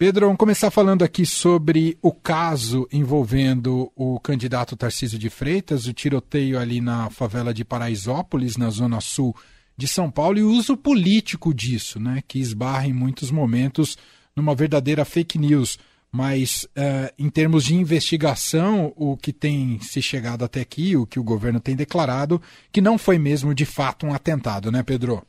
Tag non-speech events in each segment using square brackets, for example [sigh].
Pedro, vamos começar falando aqui sobre o caso envolvendo o candidato Tarcísio de Freitas, o tiroteio ali na favela de Paraisópolis, na zona sul de São Paulo, e o uso político disso, né, que esbarra em muitos momentos numa verdadeira fake news. Mas, uh, em termos de investigação, o que tem se chegado até aqui, o que o governo tem declarado, que não foi mesmo de fato um atentado, né, Pedro?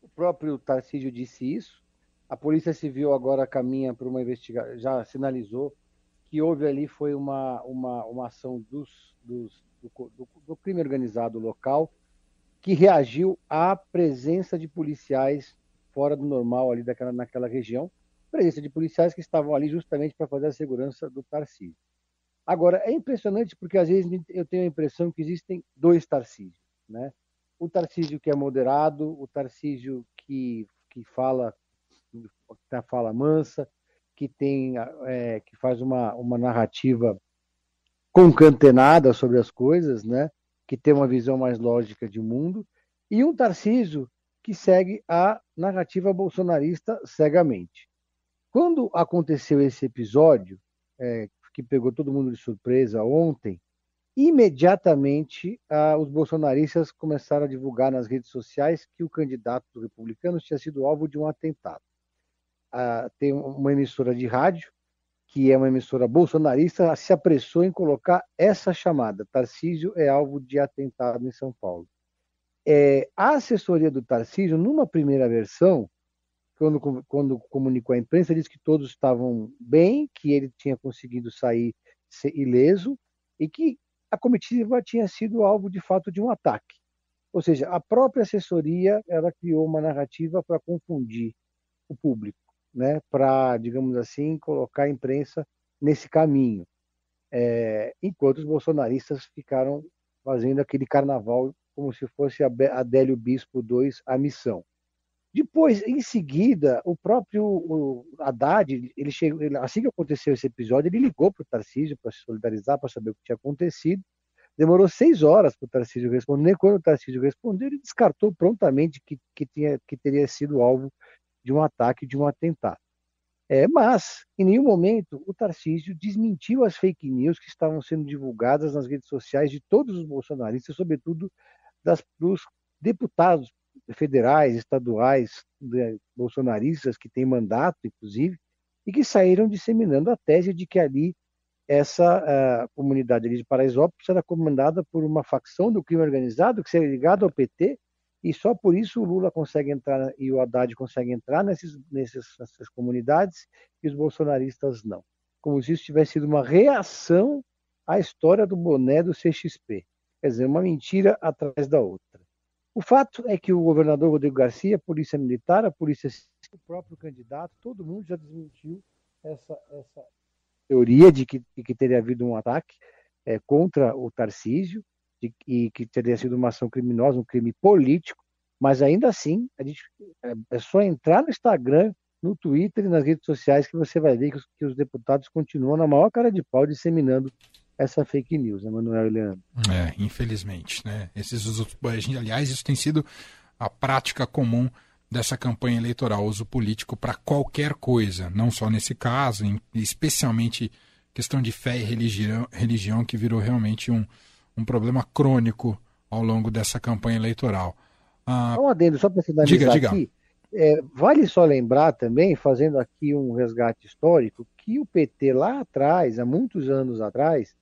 O próprio Tarcísio disse isso. A Polícia Civil agora caminha para uma investigação, já sinalizou que houve ali foi uma, uma, uma ação dos, dos do, do, do crime organizado local que reagiu à presença de policiais fora do normal ali daquela, naquela região presença de policiais que estavam ali justamente para fazer a segurança do Tarcísio. Agora, é impressionante porque às vezes eu tenho a impressão que existem dois Tarcísios, né? O Tarcísio que é moderado, o Tarcísio que, que fala a fala mansa, que tem é, que faz uma, uma narrativa concatenada sobre as coisas, né? Que tem uma visão mais lógica de mundo, e um Tarcísio que segue a narrativa bolsonarista cegamente. Quando aconteceu esse episódio, é, que pegou todo mundo de surpresa ontem, imediatamente ah, os bolsonaristas começaram a divulgar nas redes sociais que o candidato republicano tinha sido alvo de um atentado. Ah, tem uma emissora de rádio, que é uma emissora bolsonarista, se apressou em colocar essa chamada: Tarcísio é alvo de atentado em São Paulo. É, a assessoria do Tarcísio, numa primeira versão, quando, quando comunicou à imprensa, disse que todos estavam bem, que ele tinha conseguido sair ileso e que a comitiva tinha sido alvo de fato de um ataque. Ou seja, a própria assessoria ela criou uma narrativa para confundir o público, né? para, digamos assim, colocar a imprensa nesse caminho. É, enquanto os bolsonaristas ficaram fazendo aquele carnaval como se fosse Adélio Bispo II, a missão. Depois, em seguida, o próprio o Haddad, ele chegou, ele, assim que aconteceu esse episódio, ele ligou para o Tarcísio para se solidarizar, para saber o que tinha acontecido. Demorou seis horas para o Tarcísio responder. Quando o Tarcísio respondeu, ele descartou prontamente que, que, tinha, que teria sido alvo de um ataque, de um atentado. É, mas, em nenhum momento, o Tarcísio desmentiu as fake news que estavam sendo divulgadas nas redes sociais de todos os bolsonaristas, sobretudo das, dos deputados federais, estaduais, né, bolsonaristas, que têm mandato, inclusive, e que saíram disseminando a tese de que ali essa comunidade ali de Paraisópolis era comandada por uma facção do crime organizado que seria ligado ao PT e só por isso o Lula consegue entrar e o Haddad consegue entrar nesses, nesses, nessas comunidades e os bolsonaristas não. Como se isso tivesse sido uma reação à história do boné do CXP. Quer dizer, uma mentira atrás da outra. O fato é que o governador Rodrigo Garcia, a Polícia Militar, a Polícia o próprio candidato, todo mundo já desmentiu essa, essa teoria de que, de que teria havido um ataque é, contra o Tarcísio de, e que teria sido uma ação criminosa, um crime político, mas ainda assim, a gente, é, é só entrar no Instagram, no Twitter e nas redes sociais que você vai ver que os, que os deputados continuam na maior cara de pau disseminando essa fake news, né, Manuel e Leandro? É, infelizmente, né? Esses usos, aliás, isso tem sido a prática comum dessa campanha eleitoral, uso político para qualquer coisa, não só nesse caso, especialmente questão de fé e religião, religião que virou realmente um, um problema crônico ao longo dessa campanha eleitoral. Ah, um adendo, só para finalizar diga, diga. aqui, é, vale só lembrar também, fazendo aqui um resgate histórico, que o PT lá atrás, há muitos anos atrás,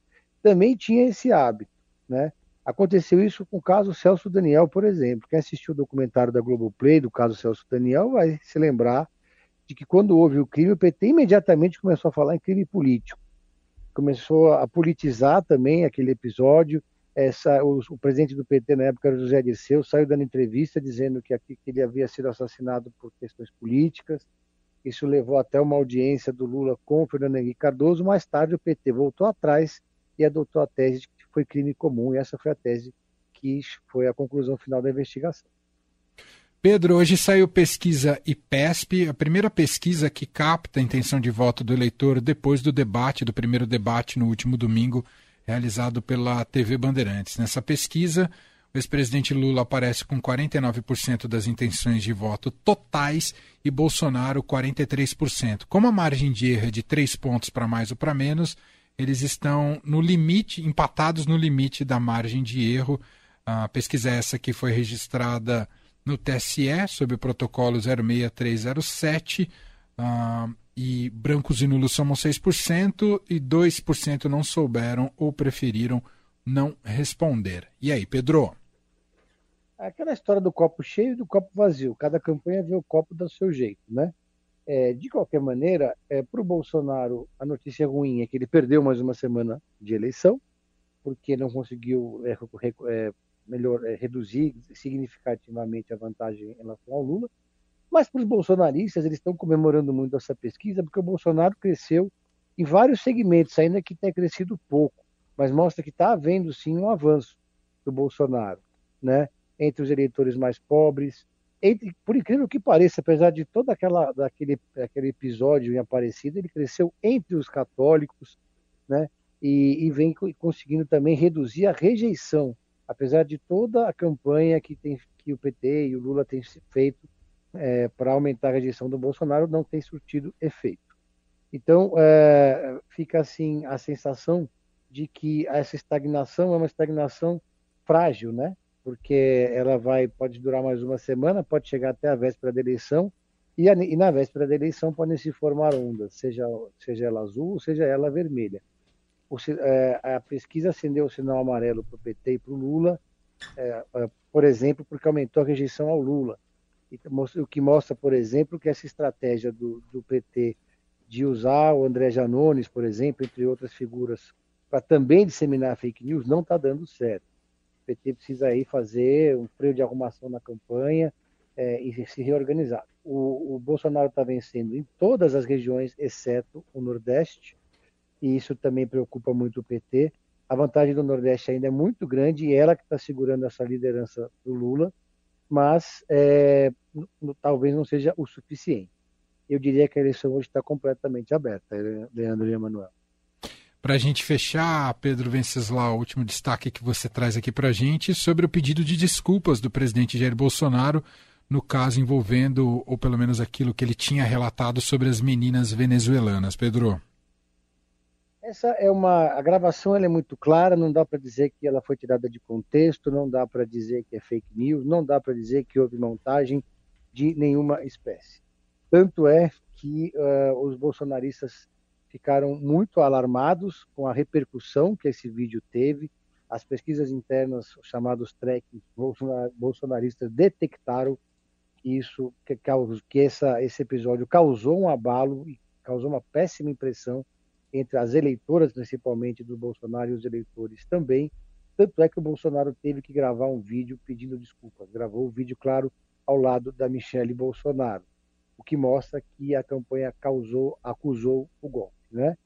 também tinha esse hábito, né? Aconteceu isso com o caso Celso Daniel, por exemplo. Quem assistiu o documentário da Globoplay do caso Celso Daniel vai se lembrar de que quando houve o crime, o PT imediatamente começou a falar em crime político. Começou a politizar também aquele episódio. Essa, o, o presidente do PT na época era José Dirceu, saiu dando entrevista dizendo que, que ele havia sido assassinado por questões políticas. Isso levou até uma audiência do Lula com o Fernando Henrique Cardoso. Mais tarde, o PT voltou atrás e adotou a tese de que foi crime comum, e essa foi a tese que foi a conclusão final da investigação. Pedro, hoje saiu pesquisa IPESP, a primeira pesquisa que capta a intenção de voto do eleitor depois do debate, do primeiro debate no último domingo, realizado pela TV Bandeirantes. Nessa pesquisa, o ex-presidente Lula aparece com 49% das intenções de voto totais e Bolsonaro 43%. Como a margem de erro é de 3 pontos para mais ou para menos, eles estão no limite, empatados no limite da margem de erro. A pesquisa essa que foi registrada no TSE, sob o protocolo 06307, uh, e brancos e nulos somam 6%, e 2% não souberam ou preferiram não responder. E aí, Pedro? Aquela história do copo cheio e do copo vazio. Cada campanha vê o copo do seu jeito, né? É, de qualquer maneira, é, para o Bolsonaro, a notícia ruim é que ele perdeu mais uma semana de eleição, porque não conseguiu é, é melhor, é, reduzir significativamente a vantagem em relação ao Lula. Mas para os bolsonaristas, eles estão comemorando muito essa pesquisa, porque o Bolsonaro cresceu em vários segmentos, ainda que tenha crescido pouco mas mostra que está havendo sim um avanço do Bolsonaro, né? Entre os eleitores mais pobres, entre, por incrível que pareça, apesar de todo aquela, daquele, aquele episódio em Aparecida, ele cresceu entre os católicos, né? E, e, vem conseguindo também reduzir a rejeição, apesar de toda a campanha que, tem, que o PT e o Lula têm feito é, para aumentar a rejeição do Bolsonaro, não tem surtido efeito. Então, é, fica assim a sensação de que essa estagnação é uma estagnação frágil, né? Porque ela vai pode durar mais uma semana, pode chegar até a véspera da eleição e, a, e na véspera da eleição podem se formar ondas, seja seja ela azul, seja ela vermelha. É, a pesquisa acendeu o sinal amarelo para o PT e para o Lula, é, é, por exemplo, porque aumentou a rejeição ao Lula. O que mostra, por exemplo, que essa estratégia do, do PT de usar o André Janones, por exemplo, entre outras figuras para também disseminar fake news não está dando certo. O PT precisa aí fazer um freio de arrumação na campanha é, e se reorganizar. O, o Bolsonaro está vencendo em todas as regiões, exceto o Nordeste, e isso também preocupa muito o PT. A vantagem do Nordeste ainda é muito grande e ela que está segurando essa liderança do Lula, mas é, talvez não seja o suficiente. Eu diria que a eleição hoje está completamente aberta, Leandro e Emanuel. Para a gente fechar, Pedro Venceslau, o último destaque que você traz aqui para a gente sobre o pedido de desculpas do presidente Jair Bolsonaro no caso envolvendo, ou pelo menos aquilo que ele tinha relatado sobre as meninas venezuelanas. Pedro. Essa é uma. A gravação é muito clara, não dá para dizer que ela foi tirada de contexto, não dá para dizer que é fake news, não dá para dizer que houve montagem de nenhuma espécie. Tanto é que uh, os bolsonaristas ficaram muito alarmados com a repercussão que esse vídeo teve. As pesquisas internas, chamados trackings bolsonaristas, detectaram que isso, que, que essa, esse episódio causou um abalo e causou uma péssima impressão entre as eleitoras, principalmente do Bolsonaro, e os eleitores também. Tanto é que o Bolsonaro teve que gravar um vídeo pedindo desculpas. Gravou o vídeo, claro, ao lado da Michelle Bolsonaro, o que mostra que a campanha causou, acusou o golpe né?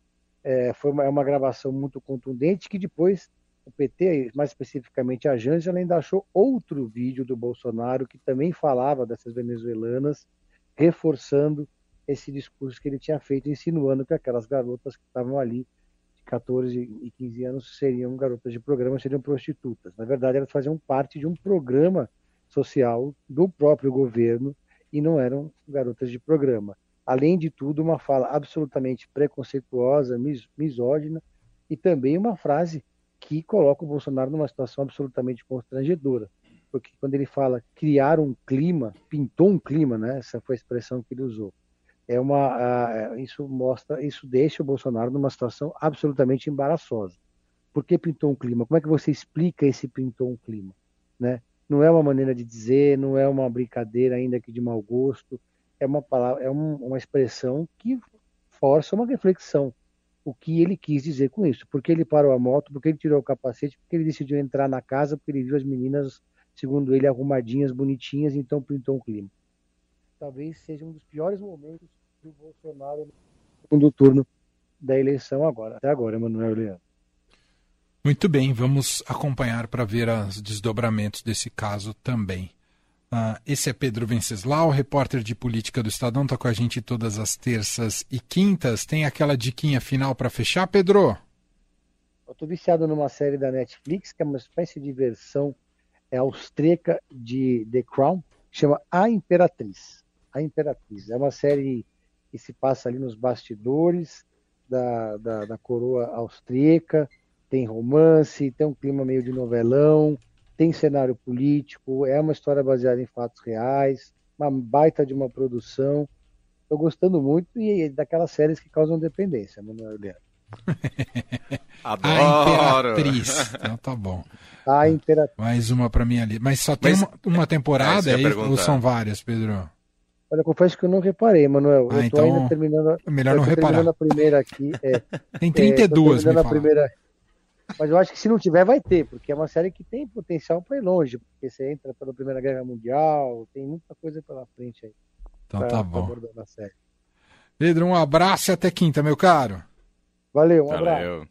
É, foi uma, é uma gravação muito contundente que depois o PT, mais especificamente a Janja, ainda achou outro vídeo do Bolsonaro que também falava dessas venezuelanas, reforçando esse discurso que ele tinha feito, insinuando que aquelas garotas que estavam ali de 14 e 15 anos seriam garotas de programa, seriam prostitutas. Na verdade, elas faziam parte de um programa social do próprio governo e não eram garotas de programa além de tudo, uma fala absolutamente preconceituosa, mis misógina e também uma frase que coloca o Bolsonaro numa situação absolutamente constrangedora. Porque quando ele fala criar um clima, pintou um clima, né? Essa foi a expressão que ele usou. É uma, uh, isso mostra, isso deixa o Bolsonaro numa situação absolutamente embaraçosa. Por que pintou um clima? Como é que você explica esse pintou um clima, né? Não é uma maneira de dizer, não é uma brincadeira ainda que de mau gosto, é uma palavra, é um, uma expressão que força uma reflexão. O que ele quis dizer com isso? Por que ele parou a moto? Por que ele tirou o capacete? Por que ele decidiu entrar na casa? Porque ele viu as meninas, segundo ele, arrumadinhas, bonitinhas, então pintou um clima. Talvez seja um dos piores momentos do Bolsonaro no segundo turno da eleição agora, até agora, Emanuel Leandro. Muito bem, vamos acompanhar para ver os desdobramentos desse caso também. Uh, esse é Pedro Venceslau, repórter de política do Estadão, está com a gente todas as terças e quintas. Tem aquela diquinha final para fechar, Pedro? Eu estou viciado numa série da Netflix que é uma espécie de versão é austríaca de The Crown, chama A Imperatriz. A Imperatriz. É uma série que se passa ali nos bastidores da, da, da coroa austríaca, tem romance, tem um clima meio de novelão, tem cenário político, é uma história baseada em fatos reais, uma baita de uma produção. Estou gostando muito e daquelas séries que causam dependência, Manuel Leandro. [laughs] Adoro! A Imperatriz. Então tá bom. A Imperatriz. Mais uma para mim ali. Mas só tem Mas, uma, uma, temporada é, aí, ou são várias, Pedro? Olha, confesso que eu não reparei, Manuel. Ah, eu tô então, ainda terminando. Melhor não reparar. terminando a primeira aqui. É, [laughs] tem 32, é, me a primeira. Mas eu acho que se não tiver, vai ter, porque é uma série que tem potencial para ir longe, porque você entra pela Primeira Guerra Mundial, tem muita coisa pela frente aí. Então pra, tá bom. Pedro, um abraço e até quinta, meu caro. Valeu, um Valeu. abraço.